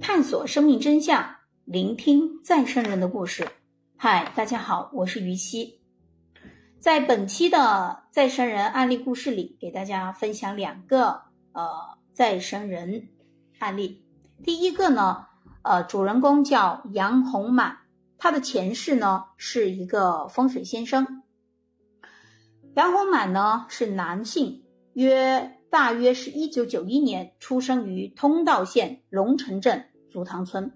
探索生命真相，聆听再生人的故事。嗨，大家好，我是于西。在本期的再生人案例故事里，给大家分享两个呃再生人案例。第一个呢，呃，主人公叫杨红满，他的前世呢是一个风水先生。杨红满呢是男性，约。大约是一九九一年出生于通道县龙城镇竹塘村。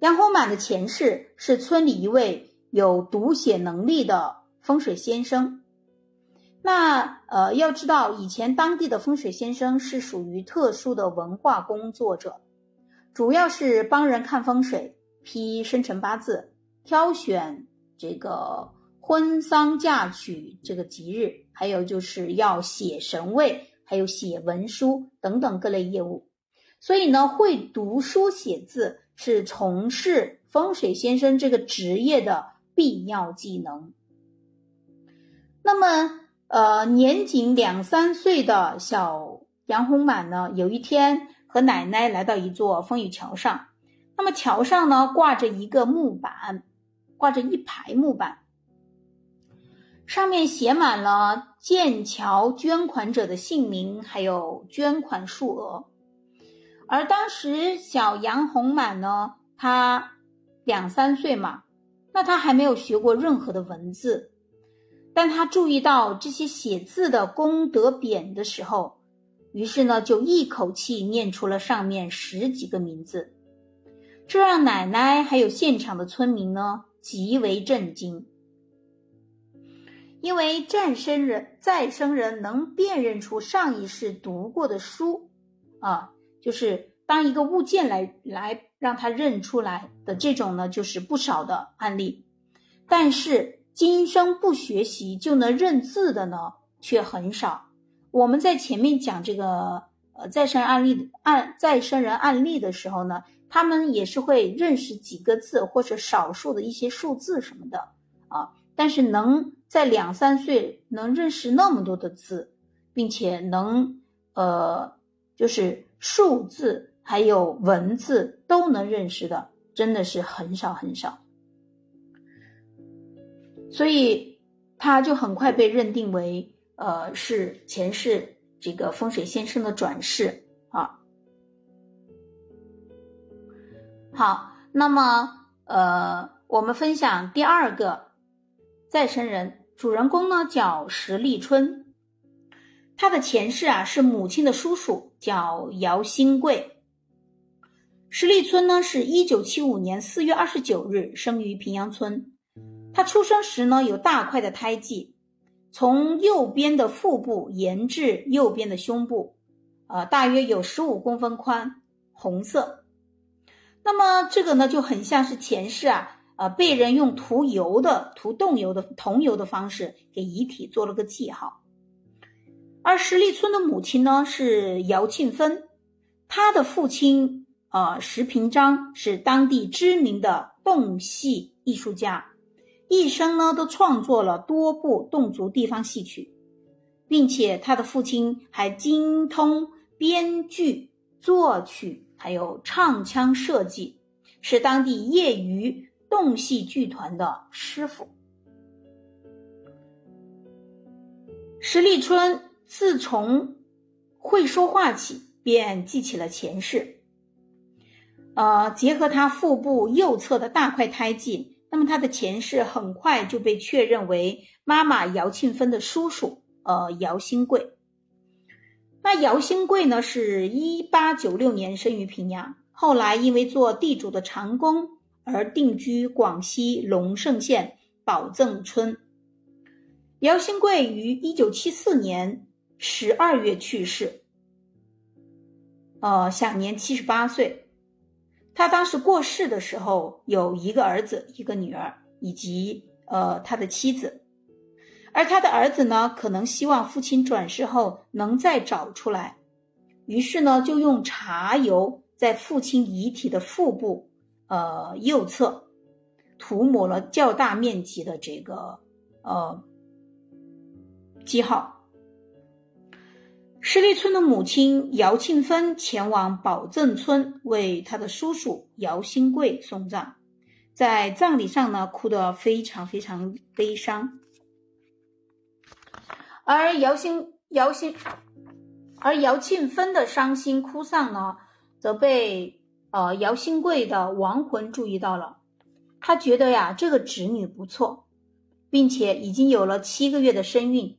杨洪满的前世是村里一位有读写能力的风水先生。那呃，要知道以前当地的风水先生是属于特殊的文化工作者，主要是帮人看风水、批生辰八字、挑选这个婚丧嫁娶这个吉日，还有就是要写神位。还有写文书等等各类业务，所以呢，会读书写字是从事风水先生这个职业的必要技能。那么，呃，年仅两三岁的小杨红满呢，有一天和奶奶来到一座风雨桥上，那么桥上呢挂着一个木板，挂着一排木板。上面写满了建桥捐款者的姓名，还有捐款数额。而当时小杨红满呢，他两三岁嘛，那他还没有学过任何的文字，但他注意到这些写字的功德匾的时候，于是呢，就一口气念出了上面十几个名字，这让奶奶还有现场的村民呢极为震惊。因为再生人再生人能辨认出上一世读过的书，啊，就是当一个物件来来让他认出来的这种呢，就是不少的案例。但是今生不学习就能认字的呢，却很少。我们在前面讲这个呃再生案例案再生人案例的时候呢，他们也是会认识几个字或者少数的一些数字什么的啊，但是能。在两三岁能认识那么多的字，并且能呃，就是数字还有文字都能认识的，真的是很少很少。所以他就很快被认定为呃是前世这个风水先生的转世啊。好，那么呃，我们分享第二个再生人。主人公呢叫石立春，他的前世啊是母亲的叔叔，叫姚新贵。石立村呢是一九七五年四月二十九日生于平阳村，他出生时呢有大块的胎记，从右边的腹部延至右边的胸部，呃，大约有十五公分宽，红色。那么这个呢就很像是前世啊。呃，被人用涂油的、涂动油的桐油的方式给遗体做了个记号。而石立村的母亲呢是姚庆芬，他的父亲呃石平章是当地知名的侗戏艺术家，一生呢都创作了多部侗族地方戏曲，并且他的父亲还精通编剧、作曲，还有唱腔设计，是当地业余。动戏剧团的师傅石立春，自从会说话起，便记起了前世。呃，结合他腹部右侧的大块胎记，那么他的前世很快就被确认为妈妈姚庆芬的叔叔，呃，姚新贵。那姚新贵呢，是一八九六年生于平阳，后来因为做地主的长工。而定居广西龙胜县宝正村。姚新贵于一九七四年十二月去世，呃，享年七十八岁。他当时过世的时候有一个儿子、一个女儿，以及呃他的妻子。而他的儿子呢，可能希望父亲转世后能再找出来，于是呢，就用茶油在父亲遗体的腹部。呃，右侧涂抹了较大面积的这个呃记号。石立春的母亲姚庆芬前往宝镇村为他的叔叔姚新贵送葬，在葬礼上呢，哭得非常非常悲伤。而姚新姚新，而姚庆芬的伤心哭丧呢，则被呃姚新贵的亡魂注意到了。他觉得呀，这个侄女不错，并且已经有了七个月的身孕，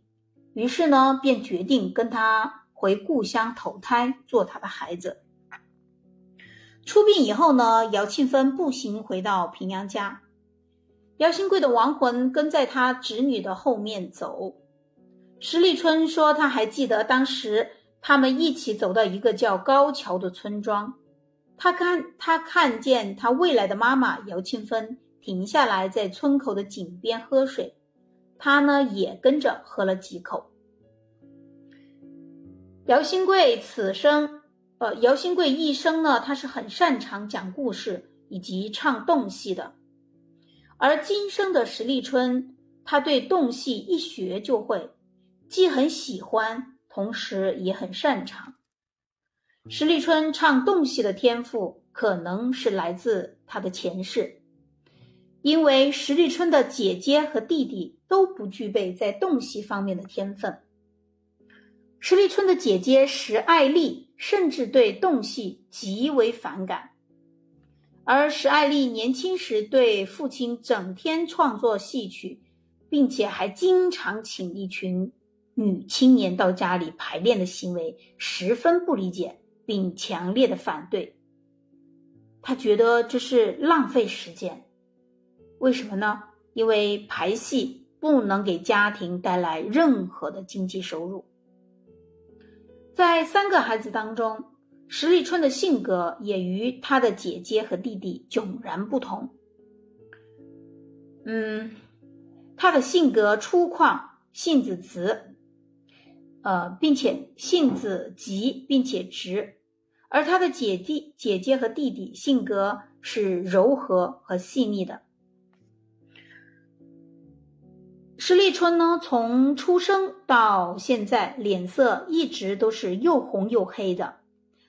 于是呢，便决定跟他。回故乡投胎做他的孩子。出殡以后呢，姚庆芬步行回到平阳家，姚新贵的亡魂跟在他侄女的后面走。石立春说，他还记得当时他们一起走到一个叫高桥的村庄，他看他看见他未来的妈妈姚庆芬停下来在村口的井边喝水，他呢也跟着喝了几口。姚新贵此生，呃，姚新贵一生呢，他是很擅长讲故事以及唱动戏的。而今生的石立春，他对动戏一学就会，既很喜欢，同时也很擅长。石立春唱动戏的天赋，可能是来自他的前世，因为石立春的姐姐和弟弟都不具备在动戏方面的天分。石立春的姐姐石爱丽甚至对动戏极为反感，而石爱丽年轻时对父亲整天创作戏曲，并且还经常请一群女青年到家里排练的行为，十分不理解，并强烈的反对。他觉得这是浪费时间。为什么呢？因为排戏不能给家庭带来任何的经济收入。在三个孩子当中，石立春的性格也与他的姐姐和弟弟迥然不同。嗯，他的性格粗犷，性子直，呃，并且性子急，并且直；而他的姐弟、姐姐和弟弟性格是柔和和细腻的。石立春呢，从出生到现在，脸色一直都是又红又黑的。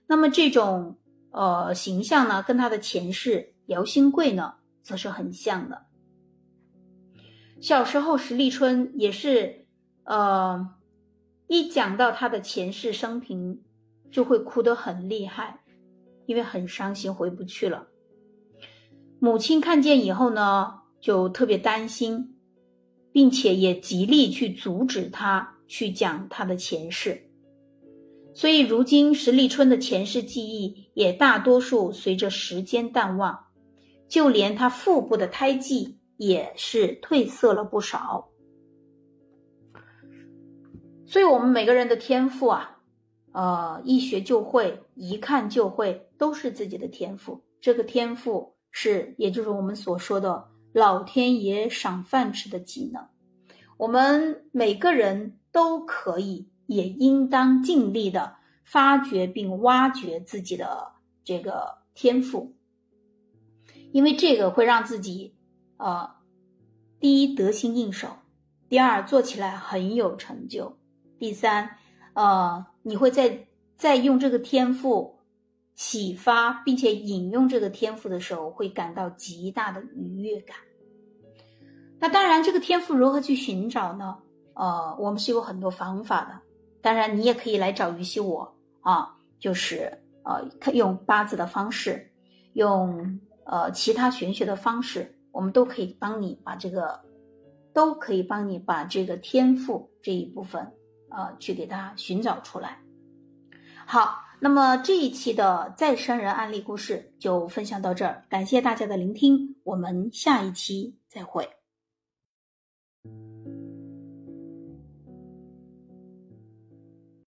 那么这种呃形象呢，跟他的前世姚新贵呢，则是很像的。小时候，石立春也是呃，一讲到他的前世生平，就会哭得很厉害，因为很伤心，回不去了。母亲看见以后呢，就特别担心。并且也极力去阻止他去讲他的前世，所以如今石立春的前世记忆也大多数随着时间淡忘，就连他腹部的胎记也是褪色了不少。所以，我们每个人的天赋啊，呃，一学就会，一看就会，都是自己的天赋。这个天赋是，也就是我们所说的。老天爷赏饭吃的技能，我们每个人都可以，也应当尽力的发掘并挖掘自己的这个天赋，因为这个会让自己，呃，第一得心应手，第二做起来很有成就，第三，呃，你会在在用这个天赋启发并且引用这个天赋的时候，会感到极大的愉悦感。那当然，这个天赋如何去寻找呢？呃，我们是有很多方法的。当然，你也可以来找于西我啊，就是呃，用八字的方式，用呃其他玄学的方式，我们都可以帮你把这个，都可以帮你把这个天赋这一部分呃去给它寻找出来。好，那么这一期的再生人案例故事就分享到这儿，感谢大家的聆听，我们下一期再会。